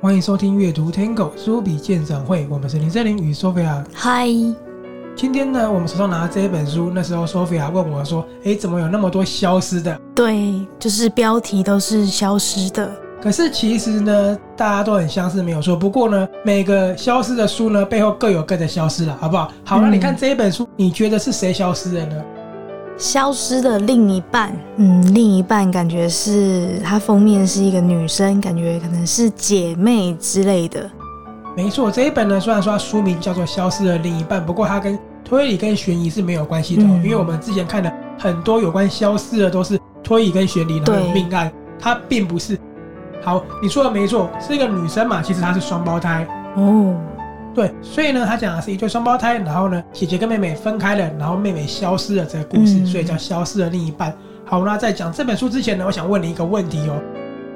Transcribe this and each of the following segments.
欢迎收听阅读 Tango 书笔鉴赏会，我们是林森林与 Sophia。嗨，今天呢，我们手上拿的这一本书，那时候 Sophia 问我说：“诶，怎么有那么多消失的？”对，就是标题都是消失的。可是其实呢，大家都很相似，没有错。不过呢，每个消失的书呢，背后各有各的消失了，好不好？好，那你看这一本书，你觉得是谁消失的呢？消失的另一半，嗯，另一半感觉是它封面是一个女生，感觉可能是姐妹之类的。没错，这一本呢，虽然说它书名叫做《消失的另一半》，不过它跟推理跟悬疑是没有关系的，嗯，因为我们之前看的很多有关消失的都是推理跟悬疑的命案，它并不是。好，你说的没错，是一个女生嘛，其实她是双胞胎哦。对，所以呢，他讲的是一对双胞胎，然后呢，姐姐跟妹妹分开了，然后妹妹消失了这个故事，嗯、所以叫消失的另一半。好，那在讲这本书之前呢，我想问你一个问题哦：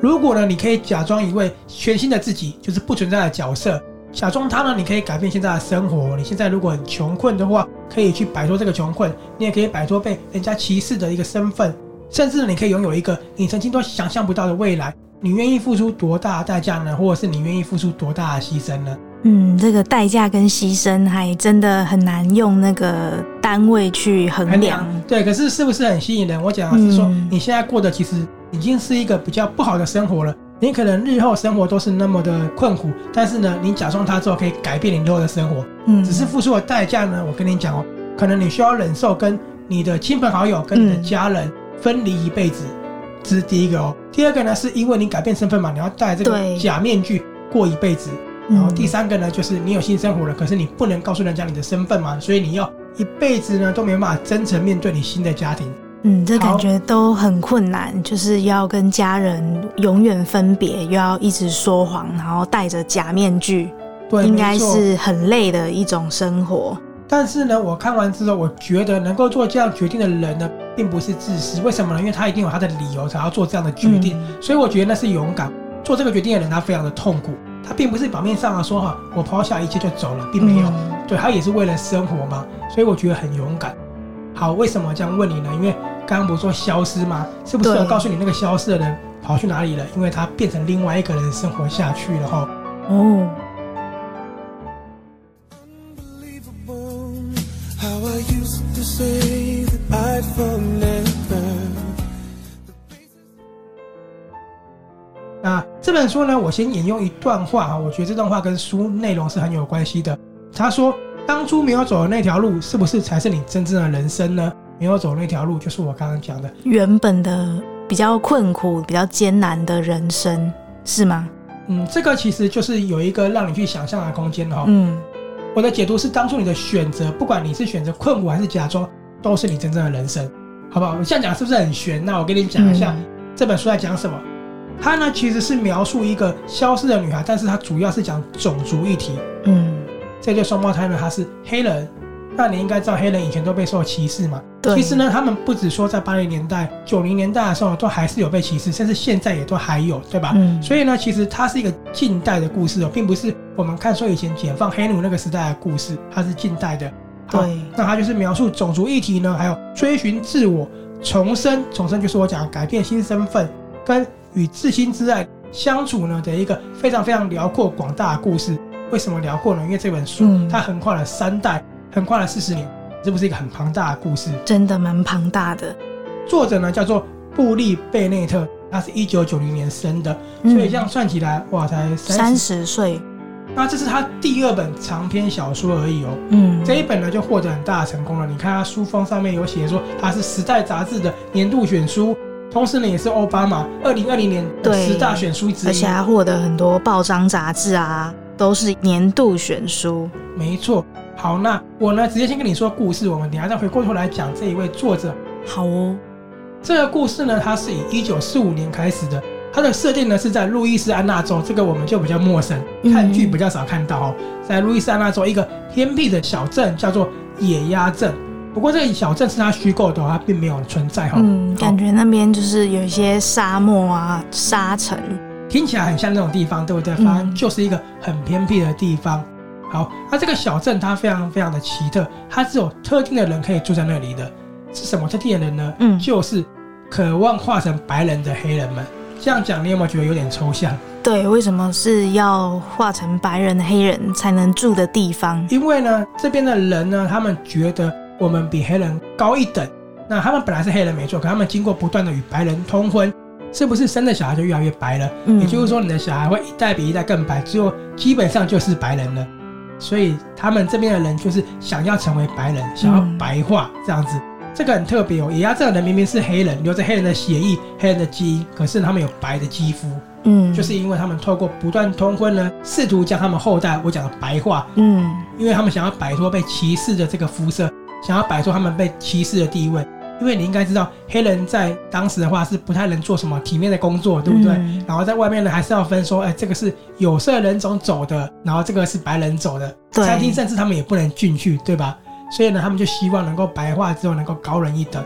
如果呢，你可以假装一位全新的自己，就是不存在的角色，假装他呢，你可以改变现在的生活。你现在如果很穷困的话，可以去摆脱这个穷困，你也可以摆脱被人家歧视的一个身份，甚至你可以拥有一个你曾经都想象不到的未来。你愿意付出多大的代价呢？或者是你愿意付出多大的牺牲呢？嗯，这个代价跟牺牲还真的很难用那个单位去衡量。对，可是是不是很吸引人？我讲的是说，你现在过的其实已经是一个比较不好的生活了。你可能日后生活都是那么的困苦，但是呢，你假装它之后可以改变你日后的生活。嗯，只是付出的代价呢，我跟你讲哦，可能你需要忍受跟你的亲朋好友、跟你的家人分离一辈子。这是第一个哦。第二个呢，是因为你改变身份嘛，你要戴这个假面具过一辈子。然后第三个呢，就是你有新生活了，可是你不能告诉人家你的身份嘛，所以你要一辈子呢都没办法真诚面对你新的家庭。嗯，这感觉都很困难，就是要跟家人永远分别，又要一直说谎，然后戴着假面具，对，应该是很累的一种生活。但是呢，我看完之后，我觉得能够做这样决定的人呢，并不是自私。为什么呢？因为他一定有他的理由才要做这样的决定，嗯，所以我觉得那是勇敢。做这个决定的人，他非常的痛苦。他并不是表面上啊说哈，我抛下一切就走了，并没有。嗯、对，他也是为了生活嘛，所以我觉得很勇敢。好，为什么这样问你呢？因为刚刚不是说消失吗？是不是要告诉你那个消失的人跑去哪里了？因为他变成另外一个人生活下去了哈。哦。那这本书呢，我先引用一段话啊，我觉得这段话跟书内容是很有关系的。他说：“当初没有走的那条路，是不是才是你真正的人生呢？没有走的那条路，就是我刚刚讲的原本的比较困苦、比较艰难的人生，是吗？”嗯，这个其实就是有一个让你去想象的空间哈。嗯，我的解读是，当初你的选择，不管你是选择困苦还是假装，都是你真正的人生，好不好？我这样讲是不是很玄？那我跟你讲一下，这本书在讲什么。它呢，其实是描述一个消失的女孩，但是它主要是讲种族议题。嗯，这对双胞胎呢，他是黑人。那你应该知道，黑人以前都被受歧视嘛？对。其实呢，他们不止说在八零年代、九零年代的时候都还是有被歧视，甚至现在也都还有，对吧？嗯。所以呢，其实它是一个近代的故事哦，并不是我们看说以前解放黑奴那个时代的故事，它是近代的。对。那它就是描述种族议题呢，还有追寻自我、重生，重生就是我讲改变新身份跟。与至亲之爱相处呢的一个非常非常辽阔广大的故事。为什么辽阔呢？因为这本书它横跨了三代，横跨了四十年，这不是一个很庞大的故事？真的蛮庞大的。作者呢叫做布利贝内特，他是一九九零年生的，所以这样算起来，哇，才三十岁。那这是他第二本长篇小说而已哦。嗯，这一本呢就获得很大的成功了。你看他书封上面有写说，他是《时代》杂志的年度选书。同时呢，也是奥巴马二零二零年的十大选书之一，而且还获得很多报章杂志啊，都是年度选书。没错。好，那我呢，直接先跟你说故事，我们等下再回过头来讲这一位作者。好哦。这个故事呢，它是以一九四五年开始的，它的设定呢是在路易斯安那州，这个我们就比较陌生，看剧比较少看到哦。在路易斯安那州一个偏僻的小镇，叫做野鸭镇。不过这个小镇是它虚构的，它并没有存在哈。嗯，感觉那边就是有一些沙漠啊、沙尘，听起来很像那种地方，对不对？反正就是一个很偏僻的地方。好，那这个小镇它非常非常的奇特，它只有特定的人可以住在那里的，是什么特定的人呢？嗯，就是渴望化成白人的黑人们。这样讲，你有没有觉得有点抽象？对，为什么是要化成白人黑人才能住的地方？因为呢，这边的人呢，他们觉得我们比黑人高一等。那他们本来是黑人没错，可他们经过不断的与白人通婚，是不是生的小孩就越来越白了？嗯，也就是说，你的小孩会一代比一代更白，最后基本上就是白人了。所以他们这边的人就是想要成为白人，想要白化这样子。这个很特别哦，野鸭这个人明明是黑人，留着黑人的血液、黑人的基因，可是他们有白的肌肤，嗯，就是因为他们透过不断通婚呢，试图将他们后代我讲的白化，嗯，因为他们想要摆脱被歧视的这个肤色，想要摆脱他们被歧视的地位。因为你应该知道，黑人在当时的话是不太能做什么体面的工作，对不对？嗯，然后在外面呢，还是要分说，哎，这个是有色人种走的，然后这个是白人走的，餐厅甚至他们也不能进去，对吧？所以呢，他们就希望能够白化之后能够高人一等。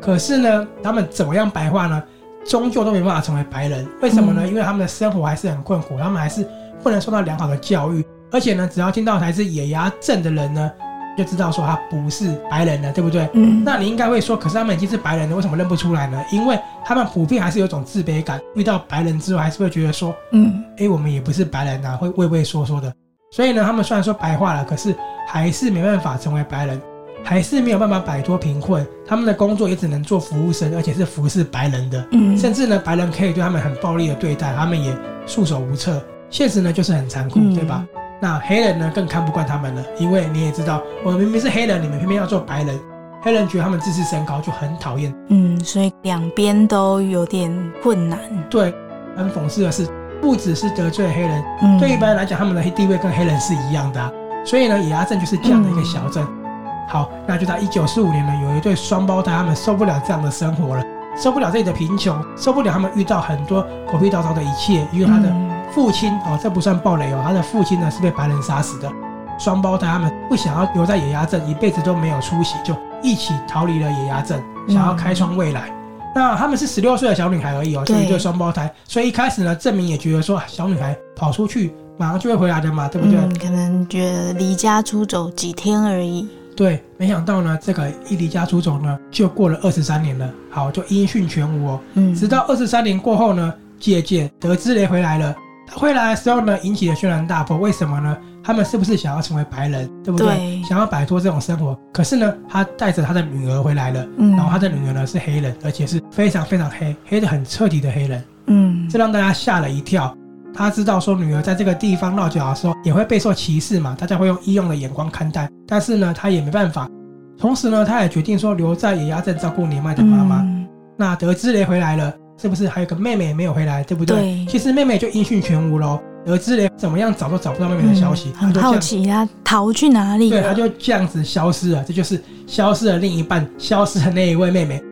可是呢，他们怎么样白化呢？终究都没办法成为白人。为什么呢？因为他们的生活还是很困苦，他们还是不能受到良好的教育。而且呢，只要听到还是野鸭镇的人呢，就知道说他不是白人了，对不对？嗯。那你应该会说，可是他们已经是白人了，为什么认不出来呢？因为他们普遍还是有种自卑感，遇到白人之后还是会觉得说，嗯，哎，我们也不是白人啊，会畏畏缩缩的。所以呢，他们虽然说白化了，可是还是没办法成为白人，还是没有办法摆脱贫困。他们的工作也只能做服务生，而且是服侍白人的。嗯，甚至呢，白人可以对他们很暴力的对待，他们也束手无策。现实呢，就是很残酷，对吧？嗯，那黑人呢，更看不惯他们了，因为你也知道，我们明明是黑人，你们偏偏要做白人。黑人觉得他们自视甚高，就很讨厌。嗯，所以两边都有点困难。对，很讽刺的是。不只是得罪黑人，嗯、对一般人来讲，他们的地位跟黑人是一样的、啊。所以呢，野鸭镇就是这样的一个小镇。嗯、好，那就在一九四五年呢，有一对双胞胎，他们受不了这样的生活了，受不了这里的贫穷，受不了他们遇到很多狗屁倒灶的一切。因为他的父亲、嗯、哦，这不算暴雷哦，他的父亲呢是被白人杀死的。双胞胎他们不想要留在野鸭镇，一辈子都没有出息，就一起逃离了野鸭镇，想要开创未来。嗯那他们是十六岁的小女孩而已哦，就一对双胞胎，所以一开始呢，郑明也觉得说，小女孩跑出去马上就会回来的嘛，对不对？嗯，可能觉得离家出走几天而已。对，没想到呢，这个一离家出走呢，就过了二十三年了，好，就音讯全无哦。嗯，直到二十三年过后呢，姐姐得知雷回来了，她回来的时候呢，引起了轩然大波，为什么呢？他们是不是想要成为白人，对不对？对，想要摆脱这种生活。可是呢，他带着他的女儿回来了，嗯，然后他的女儿呢是黑人，而且是非常非常黑，黑的很彻底的黑人，嗯，这让大家吓了一跳。他知道说女儿在这个地方落脚的时候也会备受歧视嘛，大家会用异样的眼光看待。但是呢，他也没办法。同时呢，他也决定说留在野鸭镇照顾年迈的妈妈。嗯，那得知雷回来了，是不是还有个妹妹没有回来，对不对？对，其实妹妹就音讯全无喽。得知连怎么样找都找不到妹妹的消息，嗯、很好奇啊逃去哪里？对，他就这样子消失了，这就是消失了另一半，消失的那一位妹妹。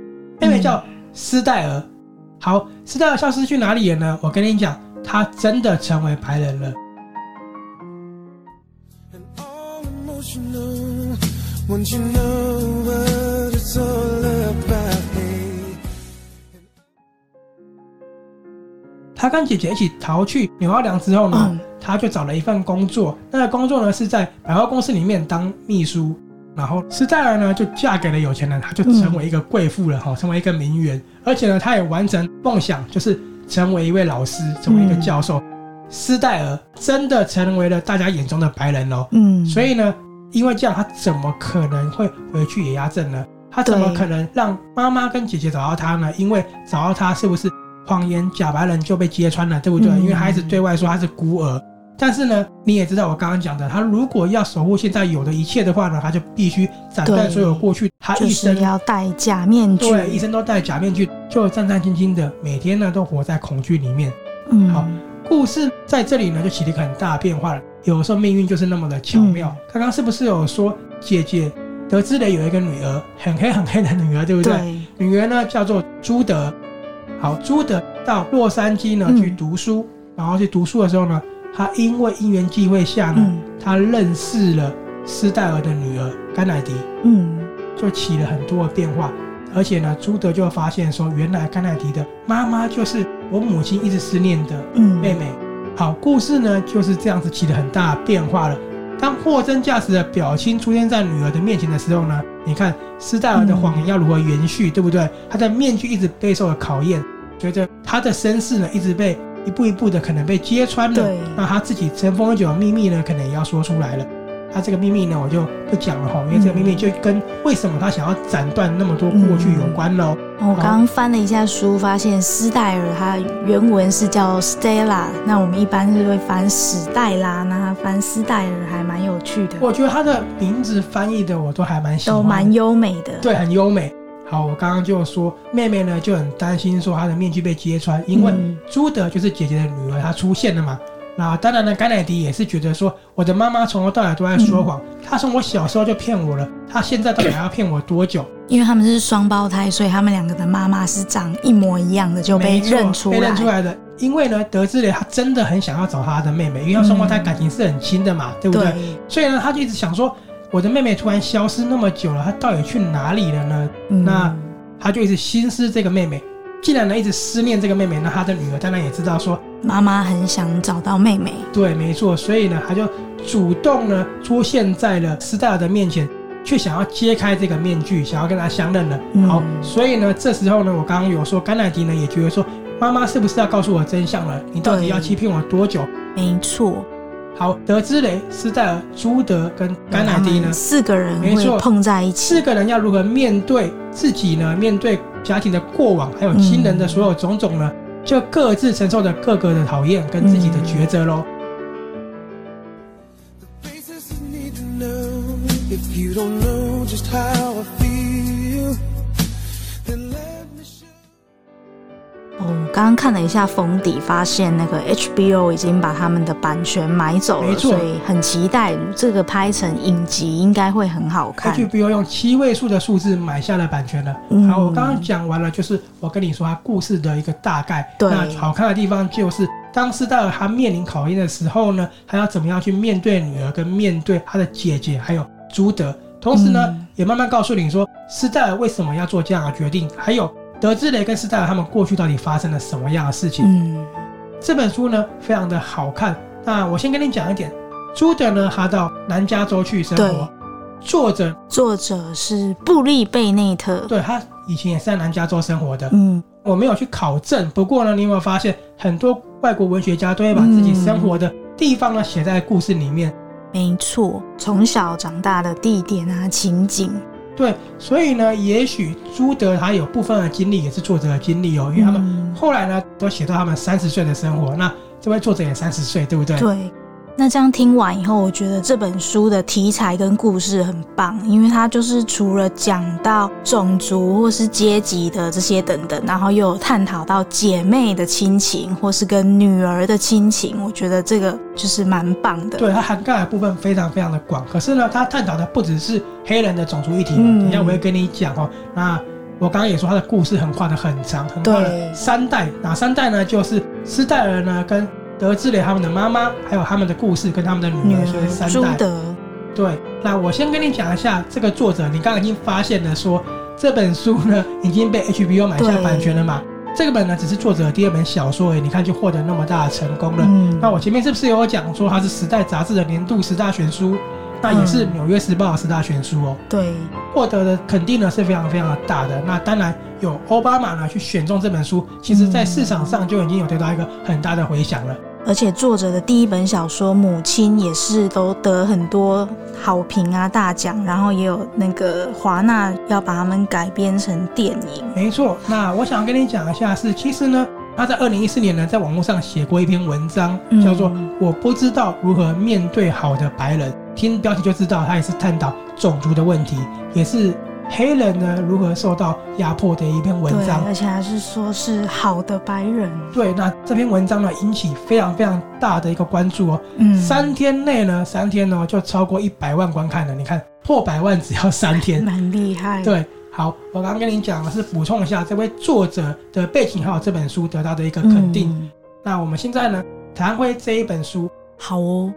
妹妹叫斯黛尔。好，斯黛尔消失去哪里了呢？我跟你讲，她真的成为白人了。他跟姐姐一起逃去纽奥良之后呢，嗯、他就找了一份工作。那个工作呢是在百货公司里面当秘书。然后斯黛尔呢就嫁给了有钱人，他就成为一个贵妇了哈，嗯、成为一个名媛。而且呢，他也完成梦想，就是成为一位老师，成为一个教授。嗯、斯黛尔真的成为了大家眼中的白人哦。嗯，所以呢，因为这样，他怎么可能会回去野鸭镇呢？他怎么可能让妈妈跟姐姐找到他呢？因为找到他是不是？谎言假白人就被揭穿了，对不对？嗯、因为孩子对外说他是孤儿，但是呢，你也知道我刚刚讲的，他如果要守护现在有的一切的话呢，他就必须斩断所有过去。他一生要戴假面具，对，一生都戴假面具，就战战兢兢的，每天呢都活在恐惧里面。嗯，好，故事在这里呢就起了一个很大的变化了。有时候命运就是那么的巧妙。嗯、刚刚是不是有说姐姐得知了有一个女儿，很黑很黑的女儿，对不对？对，女儿呢叫做朱德。好，朱德到洛杉矶呢去读书，嗯、然后去读书的时候呢，他因为因缘际会下呢，嗯、他认识了斯戴尔的女儿甘乃迪。嗯，就起了很多的变化。而且呢，朱德就发现说，原来甘乃迪的妈妈就是我母亲一直思念的妹妹。嗯、好，故事呢就是这样子起了很大变化了。当货真价实的表亲出现在女儿的面前的时候呢，你看斯戴尔的谎言要如何延续，嗯、对不对？他的面具一直备受了考验，随着他的身世呢一直被一步一步的可能被揭穿了，对那他自己尘封已久的秘密呢，可能也要说出来了。他这个秘密呢，我就不讲了哈，因为这个秘密就跟为什么他想要斩断那么多过去有关喽。嗯、我刚刚翻了一下书，发现斯黛尔他原文是叫 Stella，那我们一般是会翻史黛拉，那他翻斯黛尔还蛮有趣的。我觉得他的名字翻译的我都还蛮喜欢，都蛮优美的。对，很优美。好，我刚刚就说妹妹呢就很担心说她的面具被揭穿，因为朱德就是姐姐的女儿，她出现了嘛。那当然呢，甘乃迪也是觉得说，我的妈妈从头到尾都在说谎，她从我小时候就骗我了，她现在到底还要骗我多久？因为他们是双胞胎，所以他们两个的妈妈是长一模一样的，就被认出来。被认出来的。因为呢，德兹雷他真的很想要找他的妹妹，因为双胞胎感情是很亲的嘛，对不对？对。所以呢，他就一直想说，我的妹妹突然消失那么久了，她到底去哪里了呢？嗯、那她就一直心思这个妹妹。既然呢一直思念这个妹妹，那他的女儿当然也知道说妈妈很想找到妹妹。对，没错，所以呢，他就主动呢出现在了斯戴尔的面前，却想要揭开这个面具，想要跟他相认了。嗯、好，所以呢，这时候呢，我刚刚有说，甘乃迪呢也觉得说，妈妈是不是要告诉我真相了？你到底要欺骗我多久？没错。好，德兹雷、斯戴尔、朱德跟甘乃迪呢四个人没错碰在一起，四个人要如何面对自己呢？面对。家庭的过往，还有亲人的所有种种呢，嗯、就各自承受着各个的讨厌跟自己的抉择喽。刚刚看了一下封底，发现那个 HBO 已经把他们的版权买走了，所以很期待这个拍成影集，应该会很好看。HBO 用七位数的数字买下了版权了。嗯、好，我刚刚讲完了，就是我跟你说他故事的一个大概。对，那好看的地方就是当斯戴尔他面临考验的时候呢，他要怎么样去面对女儿，跟面对他的姐姐，还有朱德，同时呢，嗯、也慢慢告诉你说斯戴尔为什么要做这样的决定，还有。德兹雷根斯戴尔他们过去到底发生了什么样的事情？嗯，这本书呢非常的好看。那我先跟你讲一点，朱德呢他到南加州去生活，对作者作者是布利贝内特，对，他以前也是在南加州生活的。嗯，我没有去考证，不过呢，你有没有发现很多外国文学家都会把自己生活的地方呢写在故事里面？没错，从小长大的地点啊，情景。对，所以呢，也许朱德他有部分的经历也是作者的经历哦，因为他们后来呢都写到他们三十岁的生活，那这位作者也三十岁，对不对？对。那这样听完以后，我觉得这本书的题材跟故事很棒，因为它就是除了讲到种族或是阶级的这些等等，然后又有探讨到姐妹的亲情或是跟女儿的亲情，我觉得这个就是蛮棒的。对，它涵盖的部分非常非常的广，可是呢，它探讨的不只是黑人的种族议题。嗯，等一下我会跟你讲哦。那我刚刚也说，他的故事很跨的很长，很跨了三代，哪三代呢？就是斯戴尔呢跟。德兹雷他们的妈妈，还有他们的故事跟他们的女儿，所以三代。对，那我先跟你讲一下这个作者。你刚刚已经发现了说，这本书呢已经被 HBO 买下版权了嘛？这个本呢只是作者的第二本小说诶，你看就获得那么大的成功了。嗯。那我前面是不是有讲说它是《时代》杂志的年度十大选书？那也是《纽约时报》的十大选书哦。对。获得的肯定呢是非常非常的大的。那当然有奥巴马呢去选中这本书，其实在市场上就已经有得到一个很大的回响了。而且作者的第一本小说《母亲》也是都得很多好评啊，大奖，然后也有那个华纳要把他们改编成电影。没错，那我想跟你讲一下是，其实呢，他在二零一四年呢，在网络上写过一篇文章，叫做《我不知道如何面对好的白人》，听标题就知道他也是探讨种族的问题，也是。黑人呢，如何受到压迫的一篇文章，而且还是说是好的白人。对，那这篇文章呢，引起非常非常大的一个关注哦。嗯，三天内呢，三天呢就超过一百万观看了。你看破百万只要三天，蛮厉害。对，好，我刚刚跟你讲的是补充一下这位作者的背景，还有这本书得到的一个肯定。嗯、那我们现在呢，谈回这一本书。好哦。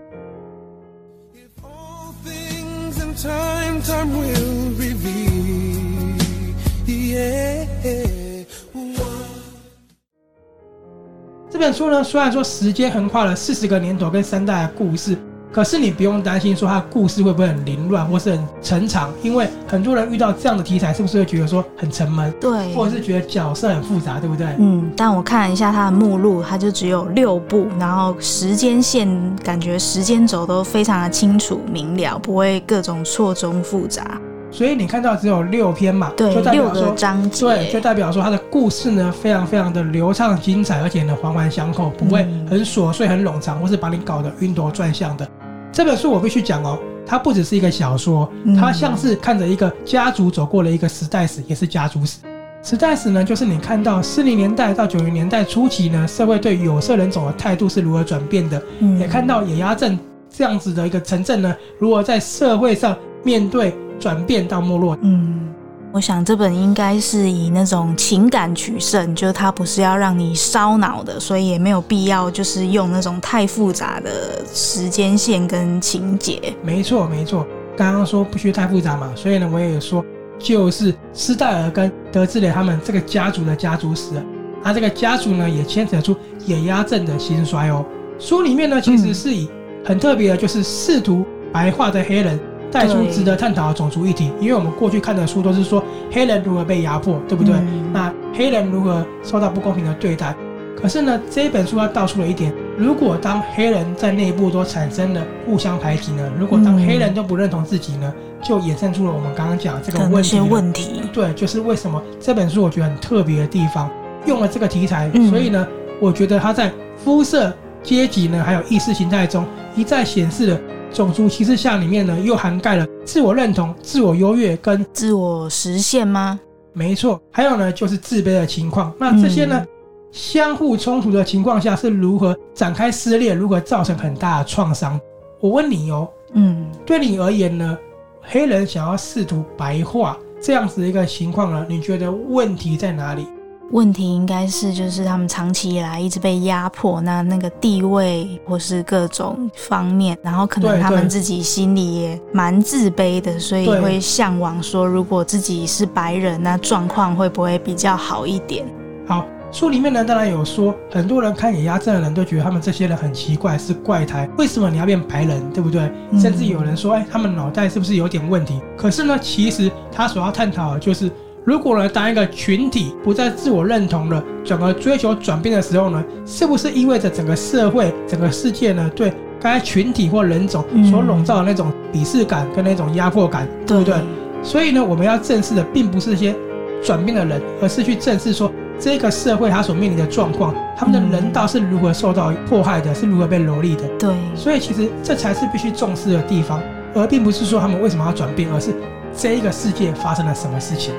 这本书呢，虽然说时间横跨了四十个年头跟三代的故事。可是你不用担心说它的故事会不会很凌乱或是很沉长，因为很多人遇到这样的题材，是不是会觉得说很沉闷？对，或者是觉得角色很复杂，对不对？嗯，但我看了一下它的目录，它就只有六部，然后时间线感觉时间轴都非常的清楚明了，不会各种错综复杂。所以你看到只有六篇嘛？对，就代表说对，就代表说它的故事呢非常非常的流畅精彩，而且呢环环相扣，不会很琐碎、很冗长，或是把你搞得晕头转向的。这本书我必须讲哦，它不只是一个小说，它像是看着一个家族走过了一个时代史，也是家族史。时代史呢，就是你看到四零年代到九零年代初期呢，社会对有色人种的态度是如何转变的，也看到野鸭镇这样子的一个城镇呢，如何在社会上面对转变到没落。嗯。我想这本应该是以那种情感取胜，就是它不是要让你烧脑的，所以也没有必要就是用那种太复杂的时间线跟情节。没错，没错，刚刚说不需太复杂嘛，所以呢，我也说就是斯戴尔跟德兹雷他们这个家族的家族史，啊，这个家族呢也牵扯出野鸭镇的兴衰哦。书里面呢其实是以很特别的，就是试图白化的黑人。带出值得探讨的种族议题，因为我们过去看的书都是说黑人如何被压迫，对不对？嗯、那黑人如何受到不公平的对待？可是呢，这一本书它道出了一点：如果当黑人在内部都产生了互相排挤呢？如果当黑人都不认同自己呢？就衍生出了我们刚刚讲这个问题。问题对，就是为什么这本书我觉得很特别的地方，用了这个题材，所以呢，我觉得它在肤色、阶级呢，还有意识形态中一再显示了。种族歧视下里面呢，又涵盖了自我认同、自我优越跟自我实现吗？没错，还有呢，就是自卑的情况。那这些呢，嗯、相互冲突的情况下是如何展开撕裂，如何造成很大的创伤？我问你哦，嗯，对你而言呢，黑人想要试图白化这样子的一个情况呢，你觉得问题在哪里？问题应该是，就是他们长期以来一直被压迫，那那个地位或是各种方面，然后可能他们自己心里也蛮自卑的，所以会向往说，如果自己是白人，那状况会不会比较好一点？好，书里面呢当然有说，很多人看野鸭镇的人都觉得他们这些人很奇怪，是怪胎，为什么你要变白人，对不对？甚至有人说，哎，他们脑袋是不是有点问题？可是呢，其实他所要探讨的就是。如果呢，当一个群体不再自我认同了，转而追求转变的时候呢，是不是意味着整个社会、整个世界呢，对该群体或人种所笼罩的那种鄙视感跟那种压迫感，嗯、对不对？所以呢，我们要正视的并不是这些转变的人，而是去正视说这个社会它所面临的状况，他们的人道是如何受到迫害的，是如何被蹂躏的。对，所以其实这才是必须重视的地方，而并不是说他们为什么要转变，而是这一个世界发生了什么事情。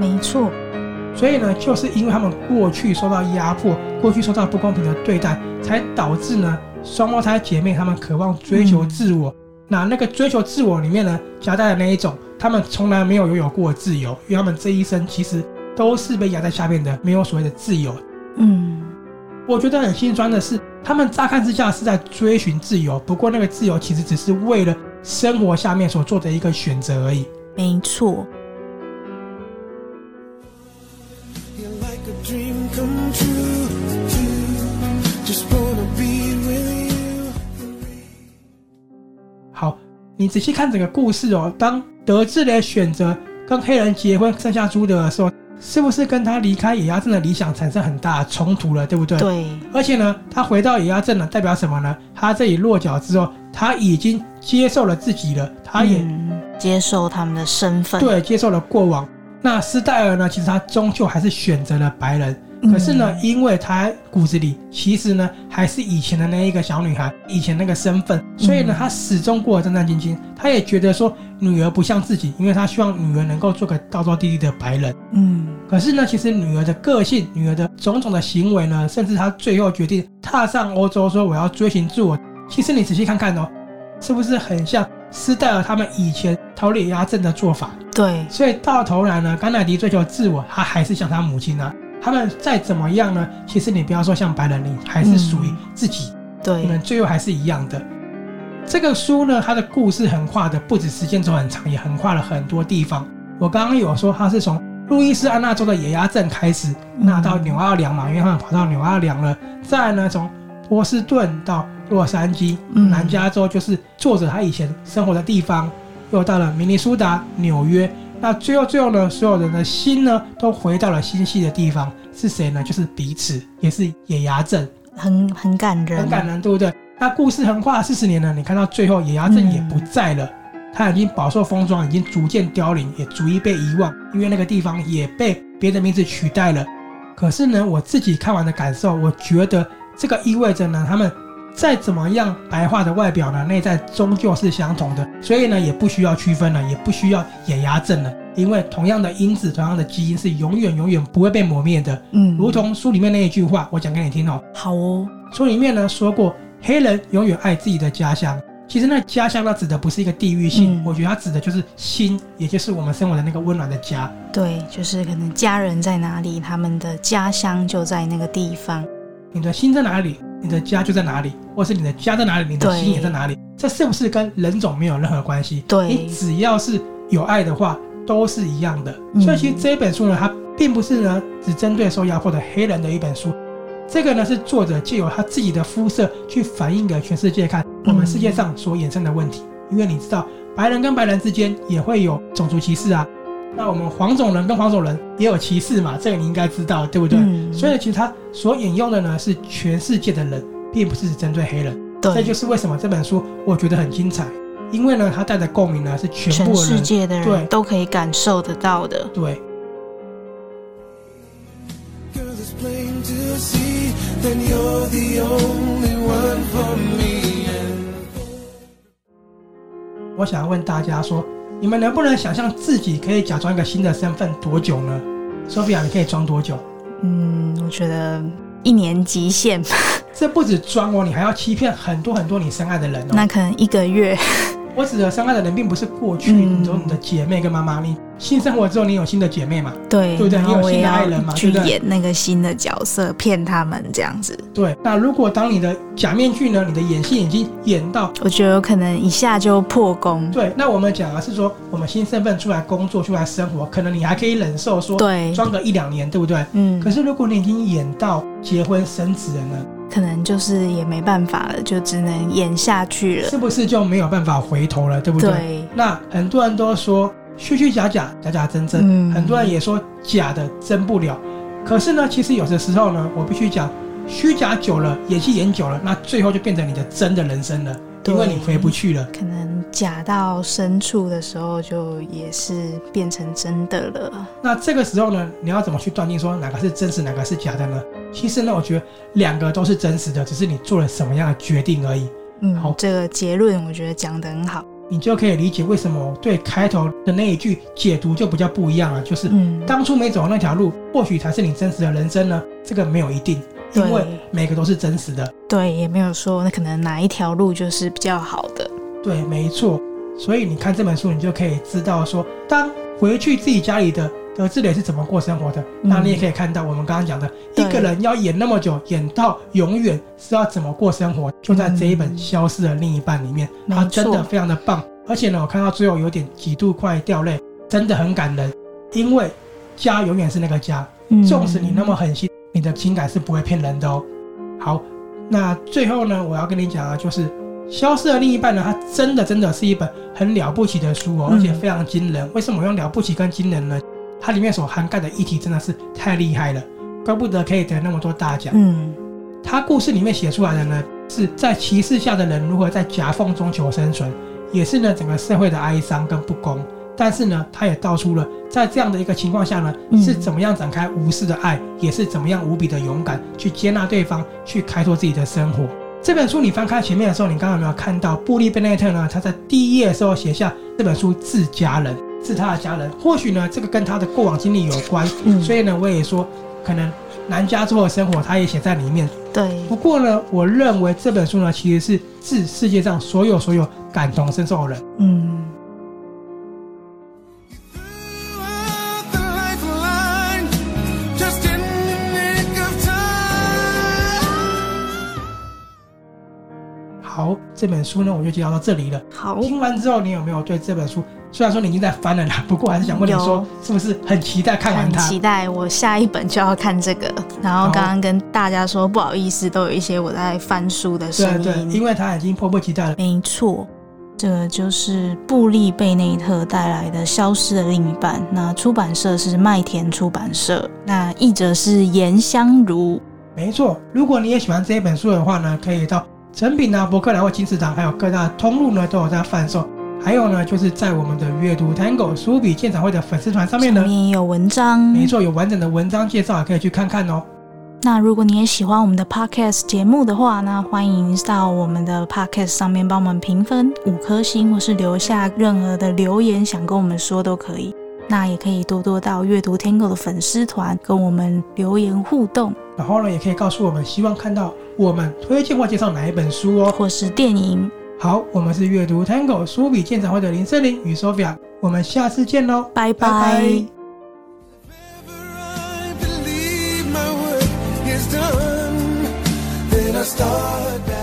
没错，所以呢，就是因为他们过去受到压迫，过去受到不公平的对待，才导致呢双胞胎姐妹她们渴望追求自我。嗯、那那个追求自我里面呢，夹带的那一种，他们从来没有拥有过自由，因为他们这一生其实都是被压在下面的，没有所谓的自由。嗯，我觉得很心酸的是，他们乍看之下是在追寻自由，不过那个自由其实只是为了生活下面所做的一个选择而已。没错。你仔细看整个故事哦。当德智的选择跟黑人结婚，生下朱德的时候，是不是跟他离开野鸭镇的理想产生很大的冲突了？对不对？对。而且呢，他回到野鸭镇了，代表什么呢？他这里落脚之后，他已经接受了自己了，他也、嗯、接受他们的身份，对，接受了过往。那斯戴尔呢？其实他终究还是选择了白人。可是呢，因为她骨子里其实呢还是以前的那一个小女孩，以前那个身份，所以呢，她始终过得战战兢兢。她也觉得说女儿不像自己，因为她希望女儿能够做个道道地地的白人。嗯。可是呢，其实女儿的个性、女儿的种种的行为呢，甚至她最后决定踏上欧洲，说我要追寻自我。其实你仔细看看哦，是不是很像斯戴尔他们以前逃离野鸭镇的做法？对。所以到头来呢，甘乃迪追求自我，他还是像他母亲啊。他们再怎么样呢？其实你不要说像白人，你还是属于自己。嗯、对，你们最后还是一样的。这个书呢，它的故事横跨的不止时间轴很长，也横跨了很多地方。我刚刚有说，它是从路易斯安那州的野鸭镇开始，那到纽奥良嘛，因为他们跑到纽奥良了。再呢，从波士顿到洛杉矶，南加州就是作者他以前生活的地方，又到了明尼苏达、纽约。那最后最后呢，所有人的心呢都回到了心系的地方，是谁呢？就是彼此，也是野牙镇，很很感人，很感人，对不对？那故事横跨四十年呢，你看到最后野牙镇也不在了。嗯它已经饱受风霜，已经逐渐凋零，也逐一被遗忘，因为那个地方也被别的名字取代了。可是呢，我自己看完的感受，我觉得这个意味着呢，他们再怎么样白化的外表呢，内在终究是相同的。所以呢，也不需要区分了，也不需要野鸭症了，因为同样的因子，同样的基因是永远永远不会被磨灭的。嗯，如同书里面那一句话，我讲给你听哦。好哦，书里面呢说过，黑人永远爱自己的家乡。其实那家乡它指的不是一个地域性，嗯、我觉得它指的就是心，也就是我们生活的那个温暖的家。对，就是可能家人在哪里，他们的家乡就在那个地方。你的心在哪里，你的家就在哪里，或是你的家在哪里，你的心也在哪里。这是不是跟人种没有任何关系？对，你只要是有爱的话，都是一样的。嗯、所以其实这一本书呢，它并不是呢只针对受压迫的黑人的一本书。这个呢是作者借由他自己的肤色去反映给全世界看我们世界上所衍生的问题，因为你知道白人跟白人之间也会有种族歧视啊，那我们黄种人跟黄种人也有歧视嘛，这个你应该知道对不对？所以其实他所引用的呢是全世界的人，并不是针对黑人。对，这就是为什么这本书我觉得很精彩，因为呢它带的共鸣呢是全部世界的人对都可以感受得到的。对。我想要问大家说，你们能不能想象自己可以假装一个新的身份多久呢？Sophia，你可以装多久？嗯，我觉得一年极限。这不止装哦，你还要欺骗很多很多你深爱的人哦。那可能一个月。我指的伤害的人，并不是过去，你说你的姐妹跟妈妈，你新生活之后，你有新的姐妹嘛？对，对不对？你有新的爱人嘛？去演那个新的角色，骗他们这样子。对，那如果当你的假面具呢？你的演戏已经演到，我觉得有可能一下就破功。对，那我们讲的是说，我们新身份出来工作，出来生活，可能你还可以忍受说，对，装个一两年，对不对？嗯。可是如果你已经演到结婚生子了呢？可能就是也没办法了，就只能演下去了，是不是就没有办法回头了，对不对？对。那很多人都说虚虚假假，假假真真，嗯、很多人也说假的真不了。可是呢，其实有的时候呢，我必须讲，虚假久了，演戏演久了，那最后就变成你的真的人生了，因为你回不去了。可能假到深处的时候，就也是变成真的了。那这个时候呢，你要怎么去断定说哪个是真实，哪个是假的呢？其实呢，我觉得两个都是真实的，只是你做了什么样的决定而已。嗯，好，这个结论我觉得讲得很好，你就可以理解为什么对开头的那一句解读就比较不一样了。就是，嗯，当初没走那条路，或许才是你真实的人生呢。这个没有一定，因为每个都是真实的。对，也没有说那可能哪一条路就是比较好的。对，没错。所以你看这本书，你就可以知道说，当回去自己家里的。德智磊是怎么过生活的？嗯、那你也可以看到我们刚刚讲的，对一个人要演那么久，演到永远是要怎么过生活？就在这一本《消失的另一半》里面，嗯、他真的非常的棒。而且呢，我看到最后有点几度快掉泪，真的很感人。因为家永远是那个家，纵使你那么狠心，你的情感是不会骗人的哦。好，那最后呢，我要跟你讲啊，就是。消失的另一半呢？它真的真的是一本很了不起的书哦，而且非常惊人。为什么我用了不起跟惊人呢？它里面所涵盖的议题真的是太厉害了，怪不得可以得那么多大奖。嗯，它故事里面写出来的呢，是在歧视下的人如何在夹缝中求生存，也是呢整个社会的哀伤跟不公。但是呢，他也道出了在这样的一个情况下呢，是怎么样展开无私的爱，也是怎么样无比的勇敢去接纳对方，去开拓自己的生活。这本书你翻开前面的时候，你刚刚有没有看到布利贝内特呢？他在第一页的时候写下这本书致家人，致他的家人。或许呢，这个跟他的过往经历有关，嗯、所以呢，我也说可能南加州的生活他也写在里面。对。不过呢，我认为这本书呢，其实是致世界上所有所有感同身受的人。嗯。这本书呢，我就介绍到这里了。好，听完之后，你有没有对这本书？虽然说你已经在翻了啦，不过还是想问你说，是不是很期待看完它？很期待，我下一本就要看这个。然后刚刚跟大家说，不好意思，都有一些我在翻书的声音。对对，因为他已经迫不及待了。没错，这个就是布利贝内特带来的《消失的另一半》。那出版社是麦田出版社，那译者是颜香如。没错，如果你也喜欢这一本书的话呢，可以到诚品啊、博客来或金石堂，还有各大通路呢都有在贩售。还有呢，就是在我们的阅读 Tango 书笔鉴赏会的粉丝团上面呢，上面也有文章。没错，有完整的文章介绍，也可以去看看哦。那如果你也喜欢我们的 Podcast 节目的话那，欢迎到我们的 Podcast 上面帮我们评分五颗星，或是留下任何的留言，想跟我们说都可以。那也可以多多到阅读 Tango 的粉丝团跟我们留言互动。然后呢，也可以告诉我们希望看到我们推荐或介绍哪一本书哦，或是电影。好，我们是阅读 Tango 书笔鉴赏会的林森林与 Sophia，我们下次见喽，拜拜。拜拜。